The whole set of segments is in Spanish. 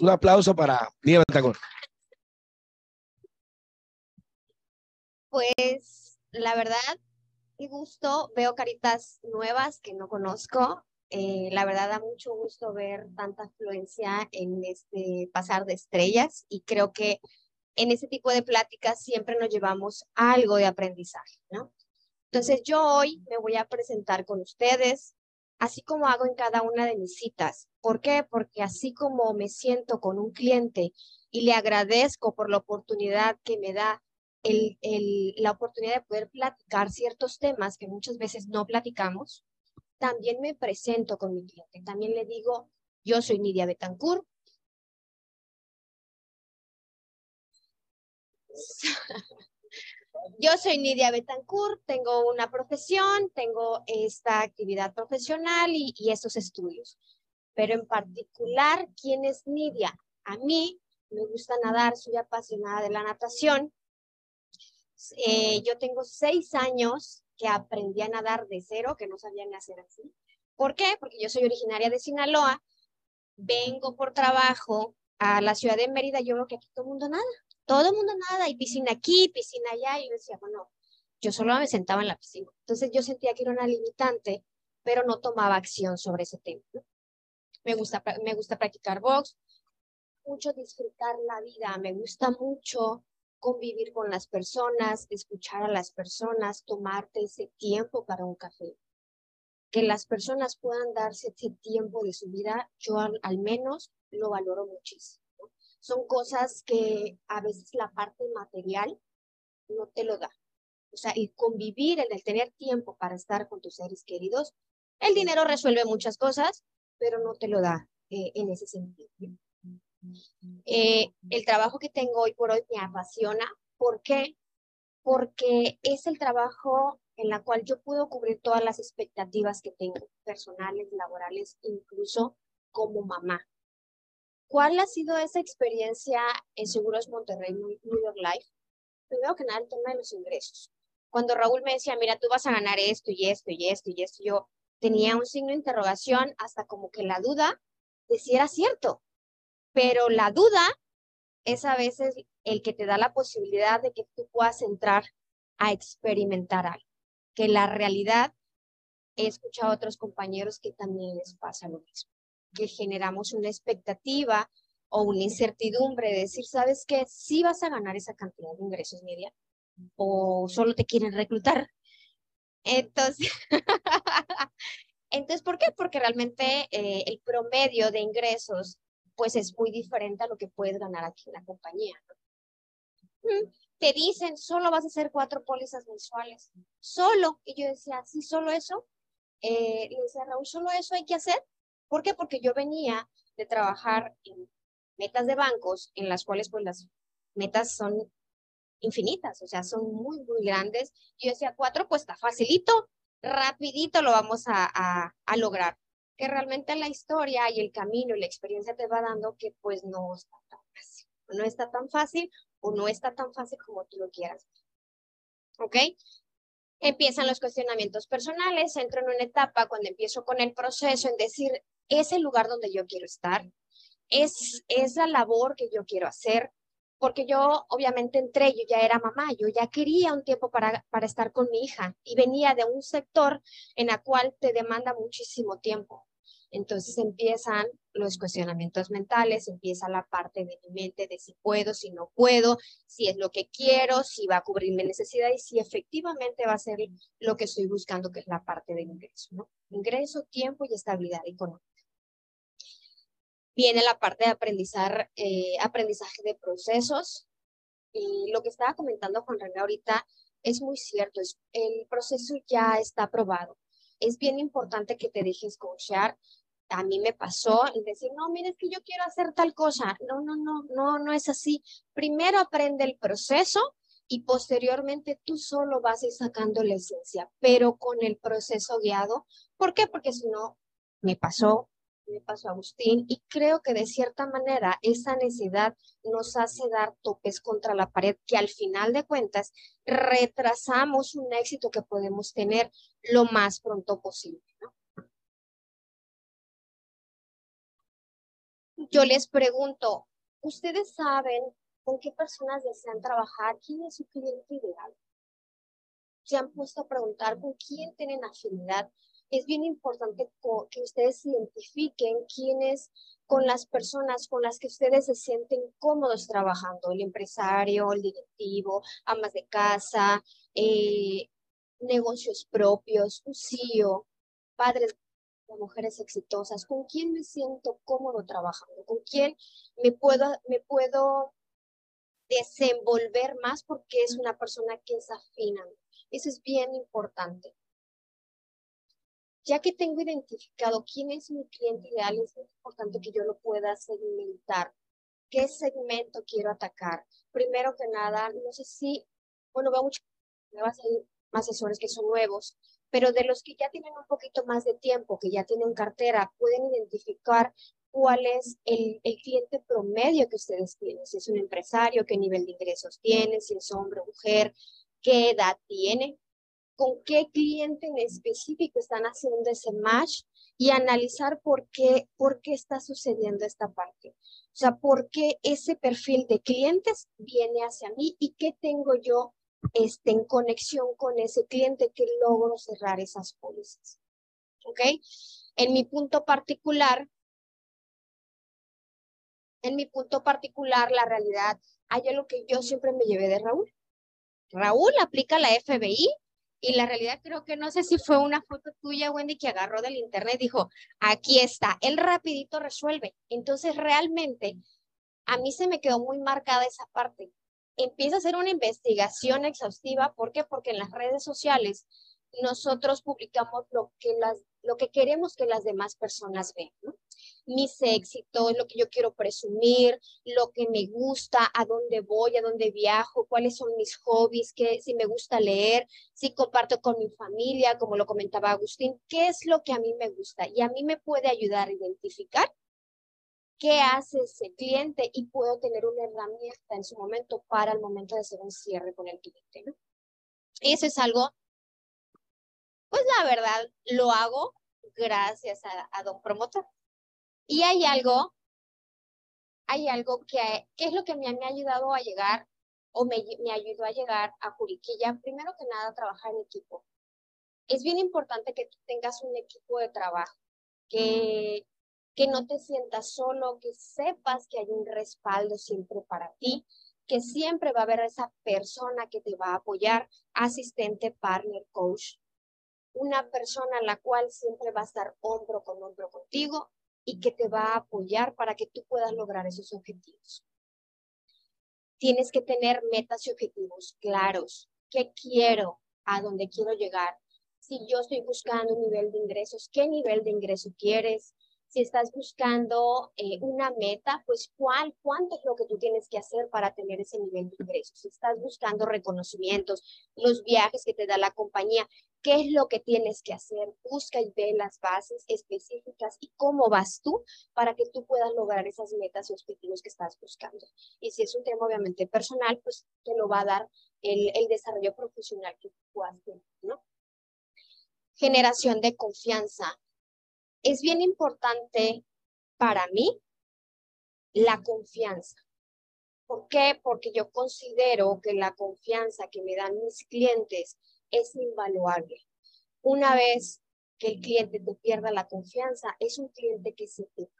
Un aplauso para Nidia Betancourt. Pues la verdad, qué gusto, veo caritas nuevas que no conozco. Eh, la verdad da mucho gusto ver tanta afluencia en este pasar de estrellas y creo que en ese tipo de pláticas siempre nos llevamos algo de aprendizaje, ¿no? Entonces yo hoy me voy a presentar con ustedes, así como hago en cada una de mis citas. ¿Por qué? Porque así como me siento con un cliente y le agradezco por la oportunidad que me da el, la oportunidad de poder platicar ciertos temas que muchas veces no platicamos, también me presento con mi cliente. También le digo, yo soy Nidia Betancourt. Yo soy Nidia Betancourt, tengo una profesión, tengo esta actividad profesional y, y estos estudios. Pero en particular, ¿quién es Nidia? A mí me gusta nadar, soy apasionada de la natación. Eh, yo tengo seis años que aprendí a nadar de cero, que no sabía ni hacer así. ¿Por qué? Porque yo soy originaria de Sinaloa, vengo por trabajo a la ciudad de Mérida, yo veo que aquí todo el mundo nada, todo el mundo nada, y piscina aquí, piscina allá, y yo decía, bueno, yo solo me sentaba en la piscina. Entonces yo sentía que era una limitante, pero no tomaba acción sobre ese tema. Me, gusta, me gusta practicar box, mucho disfrutar la vida, me gusta mucho convivir con las personas, escuchar a las personas, tomarte ese tiempo para un café. Que las personas puedan darse ese tiempo de su vida, yo al, al menos lo valoro muchísimo. Son cosas que a veces la parte material no te lo da. O sea, el convivir, el, el tener tiempo para estar con tus seres queridos, el dinero resuelve muchas cosas, pero no te lo da eh, en ese sentido. Eh, el trabajo que tengo hoy por hoy me apasiona. ¿Por qué? Porque es el trabajo en la cual yo puedo cubrir todas las expectativas que tengo, personales, laborales, incluso como mamá. ¿Cuál ha sido esa experiencia en Seguros Monterrey, New York Life? Primero que nada, el tema de los ingresos. Cuando Raúl me decía, mira, tú vas a ganar esto y esto y esto y esto, yo tenía un signo de interrogación hasta como que la duda de si era cierto. Pero la duda es a veces el que te da la posibilidad de que tú puedas entrar a experimentar algo. Que la realidad, he escuchado a otros compañeros que también les pasa lo mismo, que generamos una expectativa o una incertidumbre de decir, ¿sabes qué? Sí vas a ganar esa cantidad de ingresos, media, o solo te quieren reclutar. Entonces, entonces ¿por qué? Porque realmente eh, el promedio de ingresos pues es muy diferente a lo que puedes ganar aquí en la compañía. Te dicen, solo vas a hacer cuatro pólizas mensuales, solo. Y yo decía, sí, solo eso. Eh, y decía, Raúl, solo eso hay que hacer. ¿Por qué? Porque yo venía de trabajar en metas de bancos en las cuales pues las metas son infinitas, o sea, son muy, muy grandes. Yo decía, cuatro, pues está facilito, rapidito lo vamos a, lograr que realmente la historia y el camino y la experiencia te va dando que pues no está tan fácil. No está tan fácil o no está tan fácil como tú lo quieras. ¿Ok? Empiezan los cuestionamientos personales, entro en una etapa cuando empiezo con el proceso en decir, es el lugar donde yo quiero estar, es, es la labor que yo quiero hacer, porque yo obviamente entré, yo ya era mamá, yo ya quería un tiempo para, para estar con mi hija y venía de un sector en el cual te demanda muchísimo tiempo. Entonces empiezan los cuestionamientos mentales, empieza la parte de mi mente de si puedo, si no puedo, si es lo que quiero, si va a cubrir mi necesidad y si efectivamente va a ser lo que estoy buscando, que es la parte del ingreso. Ingreso, tiempo y estabilidad económica. Viene la parte de aprendizar, eh, aprendizaje de procesos. Y lo que estaba comentando Juan René ahorita es muy cierto, es, el proceso ya está aprobado. Es bien importante que te dejes coachar. A mí me pasó el decir, no, mire, es que yo quiero hacer tal cosa. No, no, no, no, no es así. Primero aprende el proceso y posteriormente tú solo vas a ir sacando la esencia, pero con el proceso guiado. ¿Por qué? Porque si no, me pasó, me pasó a Agustín y creo que de cierta manera esa necesidad nos hace dar topes contra la pared que al final de cuentas retrasamos un éxito que podemos tener lo más pronto posible. ¿no? yo les pregunto, ¿ustedes saben con qué personas desean trabajar? ¿Quién es su cliente ideal? ¿Se han puesto a preguntar con quién tienen afinidad? Es bien importante que ustedes identifiquen quiénes con las personas con las que ustedes se sienten cómodos trabajando, el empresario, el directivo, amas de casa, eh, negocios propios, un CEO, padres de mujeres exitosas, con quién me siento cómodo trabajando, con quién me puedo, me puedo desenvolver más porque es una persona que es afina. Eso es bien importante. Ya que tengo identificado quién es mi cliente ideal, es importante que yo lo pueda segmentar. ¿Qué segmento quiero atacar? Primero que nada, no sé si, bueno, veo mucho, me va a salir más asesores que son nuevos, pero de los que ya tienen un poquito más de tiempo, que ya tienen cartera, pueden identificar cuál es el, el, cliente promedio que ustedes tienen, si es un empresario, qué nivel de ingresos tiene, si es hombre o mujer, qué edad tiene, con qué cliente en específico están haciendo ese match y analizar por qué, por qué está sucediendo esta parte. O sea, por qué ese perfil de clientes viene hacia mí y qué tengo yo este, en conexión con ese cliente que logro cerrar esas pólizas. ¿Ok? En mi punto particular, en mi punto particular, la realidad, hay algo que yo siempre me llevé de Raúl. Raúl aplica la FBI y la realidad creo que no sé si fue una foto tuya, Wendy, que agarró del internet dijo, aquí está, él rapidito resuelve. Entonces realmente a mí se me quedó muy marcada esa parte. Empieza a hacer una investigación exhaustiva. ¿Por qué? Porque en las redes sociales nosotros publicamos lo que, las, lo que queremos que las demás personas vean. ¿no? mis éxitos, lo que yo quiero presumir, lo que me gusta, a dónde voy, a dónde viajo, cuáles son mis hobbies, qué, si me gusta leer, si comparto con mi familia, como lo comentaba Agustín, qué es lo que a mí me gusta y a mí me puede ayudar a identificar qué hace ese cliente y puedo tener una herramienta en su momento para el momento de hacer un cierre con el cliente. ¿no? Eso es algo, pues la verdad, lo hago gracias a, Don Promotor. Y hay algo, hay algo que, es lo que me, me ha ayudado a llegar o me, ayudó a llegar a Juriquilla. Primero que nada, trabajar en equipo. Es bien importante que tengas un equipo de trabajo, que, que no te sientas solo, que sepas que hay un respaldo siempre para ti, que siempre va a haber esa persona que te va a apoyar, asistente, partner, coach, una persona a la cual siempre va a estar hombro con hombro contigo y que te va a apoyar para que tú puedas lograr esos objetivos. Tienes que tener metas y objetivos claros. ¿Qué quiero? ¿A dónde quiero llegar? Si yo estoy buscando un nivel de ingresos, ¿qué nivel de ingreso quieres? Si estás buscando eh, una meta, pues cuál, cuánto es lo que tú tienes que hacer para tener ese nivel de ingresos. Si estás buscando reconocimientos, los viajes que te da la compañía, qué es lo que tienes que hacer, busca y ve las bases específicas y cómo vas tú para que tú puedas lograr esas metas y objetivos que estás buscando. Y si es un tema obviamente personal, pues te lo va a dar el, el desarrollo profesional que tú puedas tener, ¿no? Generación de confianza. Es bien importante para mí la confianza. ¿Por qué? Porque yo considero que la confianza que me dan mis clientes es invaluable. Una vez que el cliente te pierda la confianza, es un cliente que se te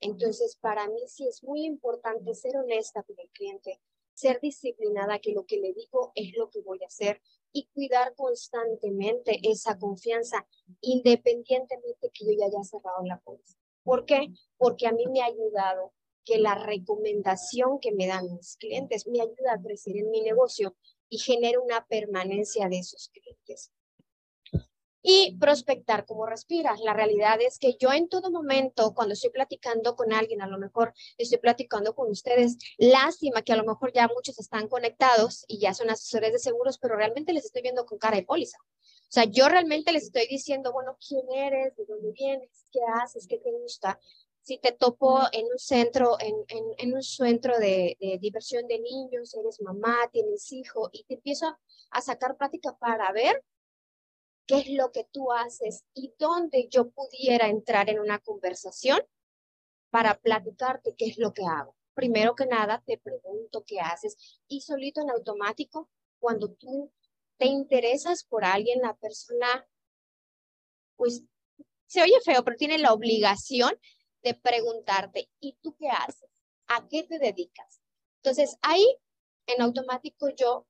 Entonces, para mí sí es muy importante ser honesta con el cliente, ser disciplinada, que lo que le digo es lo que voy a hacer y cuidar constantemente esa confianza, independientemente que yo ya haya cerrado la puerta. ¿Por qué? Porque a mí me ha ayudado que la recomendación que me dan mis clientes me ayuda a crecer en mi negocio y genera una permanencia de esos clientes. Y prospectar como respiras. La realidad es que yo en todo momento, cuando estoy platicando con alguien, a lo mejor estoy platicando con ustedes, lástima que a lo mejor ya muchos están conectados y ya son asesores de seguros, pero realmente les estoy viendo con cara de póliza. O sea, yo realmente les estoy diciendo, bueno, ¿quién eres? ¿De dónde vienes? ¿Qué haces? ¿Qué te gusta? si te topo en un centro, en, en, un centro de, diversión de niños, eres mamá, tienes hijo, y te empiezo a sacar práctica para ver qué es lo que tú haces y dónde yo pudiera entrar en una conversación para platicarte qué es lo que hago. Primero que nada, te pregunto qué haces y solito en automático, cuando tú te interesas por alguien, la persona, pues se oye feo, pero tiene la obligación de preguntarte, ¿y tú qué haces? ¿A qué te dedicas? Entonces, ahí en automático yo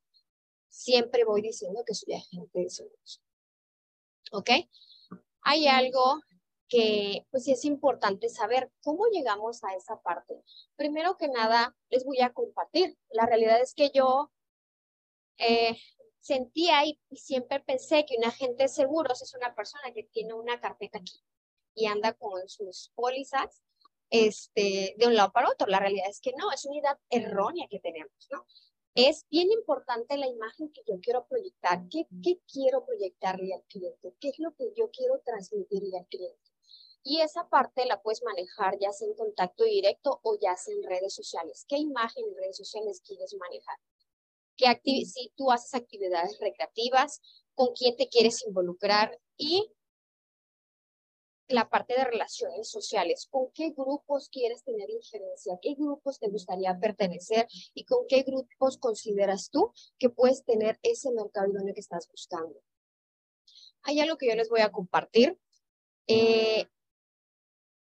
siempre voy diciendo que soy agente de seguros. ¿Ok? Hay algo que pues es importante saber cómo llegamos a esa parte. Primero que nada, les voy a compartir. La realidad es que yo eh, sentía y, siempre pensé que un agente de seguros es una persona que tiene una carpeta aquí y anda con sus pólizas este, de un lado para otro. La realidad es que no, es una idea errónea que tenemos, ¿no? Es bien importante la imagen que yo quiero proyectar. ¿Qué, qué quiero proyectarle al cliente? ¿Qué es lo que yo quiero transmitirle al cliente? Y esa parte la puedes manejar ya sea en contacto directo o ya sea en redes sociales. ¿Qué imagen en redes sociales quieres manejar? ¿Qué si tú haces actividades recreativas, con quién te quieres involucrar y la parte de relaciones sociales, con qué grupos quieres tener injerencia, qué grupos te gustaría pertenecer y con qué grupos consideras tú que puedes tener ese mercado idóneo que estás buscando. Hay algo que yo les voy a compartir. Eh,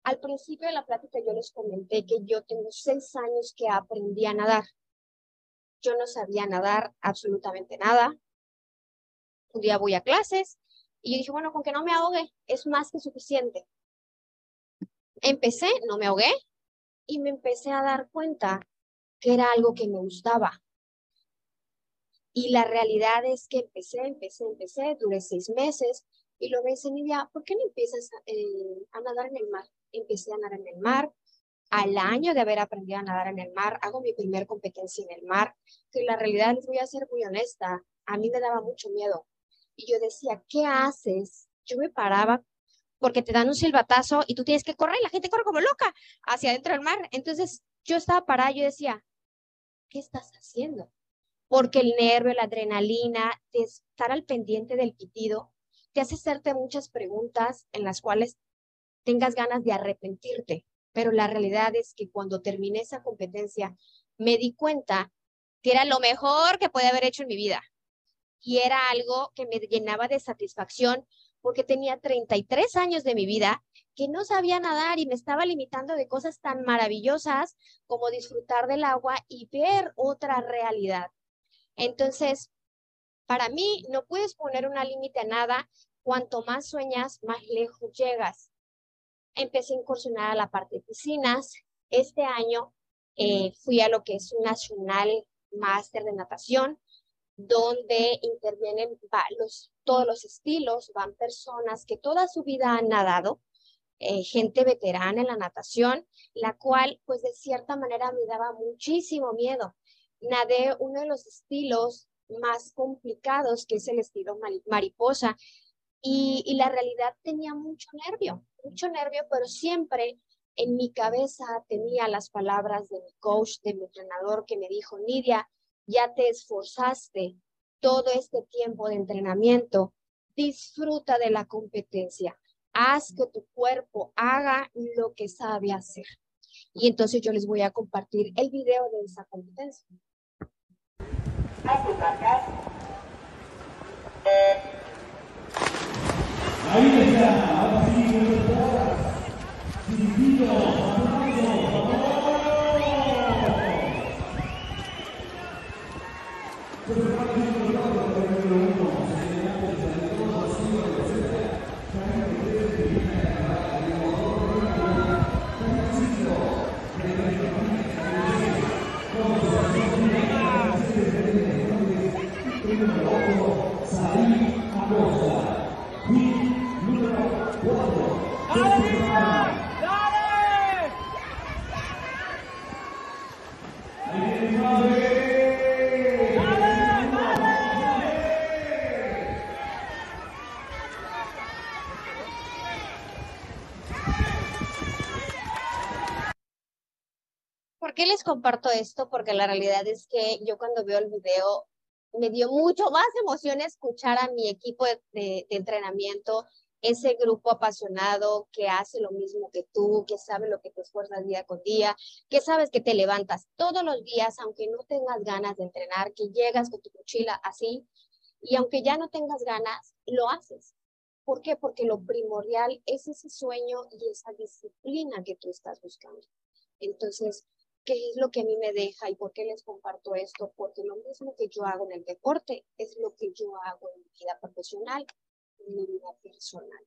al principio de la plática yo les comenté que yo tengo seis años que aprendí a nadar. Yo no sabía nadar absolutamente nada. Un día voy a clases y yo dije, bueno, con que no me ahogue es más que suficiente. Empecé, no me ahogué y me empecé a dar cuenta que era algo que me gustaba. Y la realidad es que empecé, empecé, empecé, duré seis meses y luego me dice, Nidia, ¿por qué no empiezas eh, a nadar en el mar? Empecé a nadar en el mar. Al año de haber aprendido a nadar en el mar, hago mi primer competencia en el mar, que la realidad les voy a ser muy honesta, a mí me daba mucho miedo. Y yo decía, ¿qué haces? Yo me paraba porque te dan un silbatazo y tú tienes que correr y la gente corre como loca hacia adentro del mar. Entonces yo estaba parada y yo decía, ¿qué estás haciendo? Porque el nervio, la adrenalina, de estar al pendiente del pitido, te hace hacerte muchas preguntas en las cuales tengas ganas de arrepentirte. Pero la realidad es que cuando terminé esa competencia, me di cuenta que era lo mejor que puede haber hecho en mi vida y era algo que me llenaba de satisfacción porque tenía 33 años de mi vida que no sabía nadar y me estaba limitando de cosas tan maravillosas como disfrutar del agua y ver otra realidad. Entonces, para mí no puedes poner una límite a nada. Cuanto más sueñas, más lejos llegas. Empecé a incursionar a la parte de piscinas. Este año eh, fui a lo que es un nacional máster de natación donde intervienen los, todos los estilos, van personas que toda su vida han nadado, eh, gente veterana en la natación, la cual pues de cierta manera me daba muchísimo miedo. Nadé uno de los estilos más complicados, que es el estilo mariposa, y, y la realidad tenía mucho nervio, mucho nervio, pero siempre en mi cabeza tenía las palabras de mi coach, de mi entrenador, que me dijo, Nidia, ya te esforzaste todo este tiempo de entrenamiento, disfruta de la competencia, haz que tu cuerpo haga lo que sabe hacer. Y entonces yo les voy a compartir el video de esa competencia. Ahí les comparto esto? Porque la realidad es que yo cuando veo el video me dio mucho más emoción escuchar a mi equipo de, entrenamiento ese grupo apasionado que hace lo mismo que tú, que sabe lo que te esfuerzas día con día, que sabes que te levantas todos los días, aunque no tengas ganas de entrenar, que llegas con tu mochila así, y aunque ya no tengas ganas, lo haces. ¿Por qué? Porque lo primordial es ese sueño y esa disciplina que tú estás buscando. Entonces, ¿qué es lo que a mí me deja y por qué les comparto esto? Porque lo mismo que yo hago en el deporte es lo que yo hago en mi vida profesional, en mi vida personal.